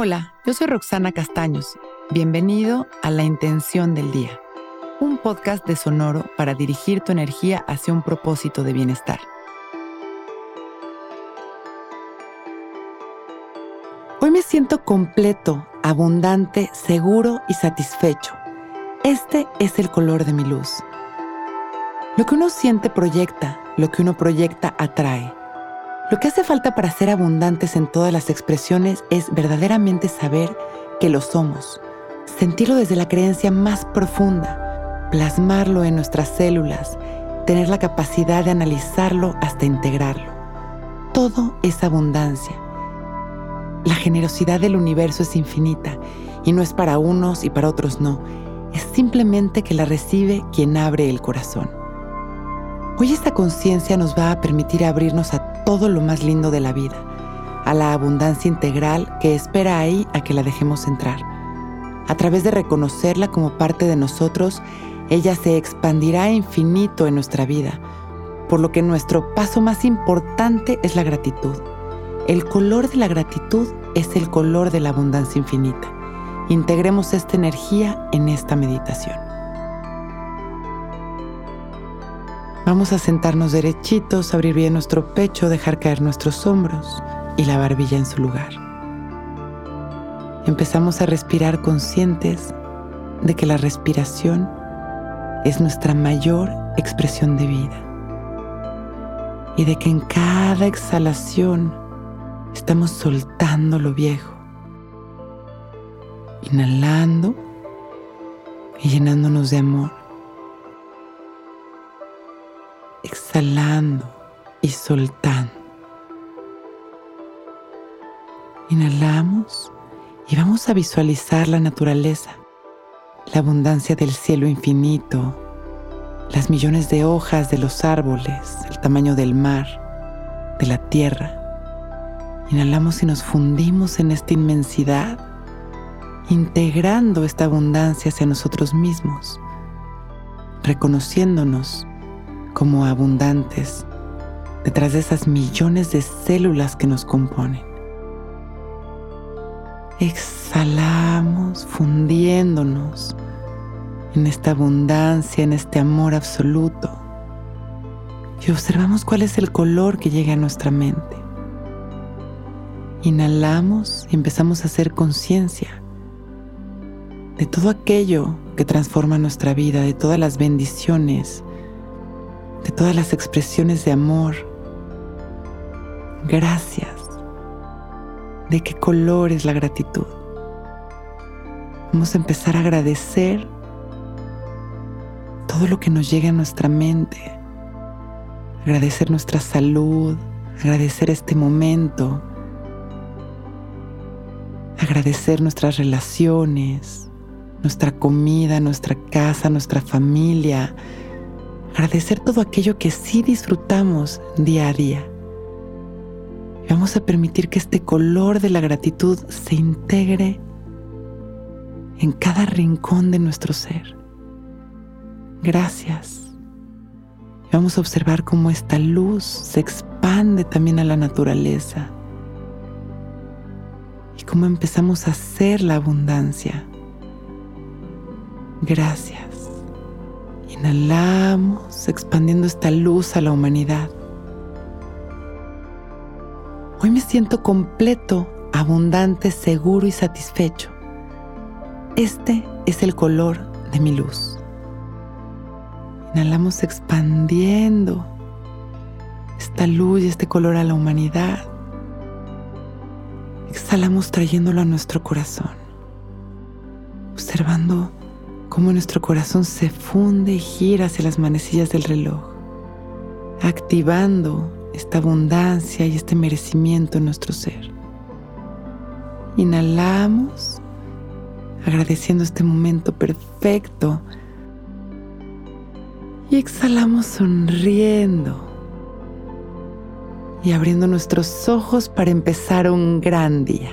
Hola, yo soy Roxana Castaños. Bienvenido a La Intención del Día, un podcast de Sonoro para dirigir tu energía hacia un propósito de bienestar. Hoy me siento completo, abundante, seguro y satisfecho. Este es el color de mi luz. Lo que uno siente proyecta, lo que uno proyecta atrae. Lo que hace falta para ser abundantes en todas las expresiones es verdaderamente saber que lo somos, sentirlo desde la creencia más profunda, plasmarlo en nuestras células, tener la capacidad de analizarlo hasta integrarlo. Todo es abundancia. La generosidad del universo es infinita y no es para unos y para otros no, es simplemente que la recibe quien abre el corazón. Hoy esta conciencia nos va a permitir abrirnos a todo lo más lindo de la vida, a la abundancia integral que espera ahí a que la dejemos entrar. A través de reconocerla como parte de nosotros, ella se expandirá infinito en nuestra vida, por lo que nuestro paso más importante es la gratitud. El color de la gratitud es el color de la abundancia infinita. Integremos esta energía en esta meditación. Vamos a sentarnos derechitos, abrir bien nuestro pecho, dejar caer nuestros hombros y la barbilla en su lugar. Empezamos a respirar conscientes de que la respiración es nuestra mayor expresión de vida y de que en cada exhalación estamos soltando lo viejo, inhalando y llenándonos de amor exhalando y soltando. Inhalamos y vamos a visualizar la naturaleza, la abundancia del cielo infinito, las millones de hojas de los árboles, el tamaño del mar, de la tierra. Inhalamos y nos fundimos en esta inmensidad, integrando esta abundancia hacia nosotros mismos, reconociéndonos como abundantes detrás de esas millones de células que nos componen. Exhalamos fundiéndonos en esta abundancia, en este amor absoluto. Y observamos cuál es el color que llega a nuestra mente. Inhalamos y empezamos a hacer conciencia de todo aquello que transforma nuestra vida, de todas las bendiciones de todas las expresiones de amor. Gracias. ¿De qué color es la gratitud? Vamos a empezar a agradecer todo lo que nos llega a nuestra mente. Agradecer nuestra salud, agradecer este momento, agradecer nuestras relaciones, nuestra comida, nuestra casa, nuestra familia, agradecer todo aquello que sí disfrutamos día a día. vamos a permitir que este color de la gratitud se integre en cada rincón de nuestro ser. Gracias. vamos a observar cómo esta luz se expande también a la naturaleza y cómo empezamos a hacer la abundancia. Gracias. Inhalamos expandiendo esta luz a la humanidad. Hoy me siento completo, abundante, seguro y satisfecho. Este es el color de mi luz. Inhalamos expandiendo esta luz y este color a la humanidad. Exhalamos trayéndolo a nuestro corazón, observando cómo nuestro corazón se funde y gira hacia las manecillas del reloj, activando esta abundancia y este merecimiento en nuestro ser. Inhalamos, agradeciendo este momento perfecto. Y exhalamos sonriendo y abriendo nuestros ojos para empezar un gran día.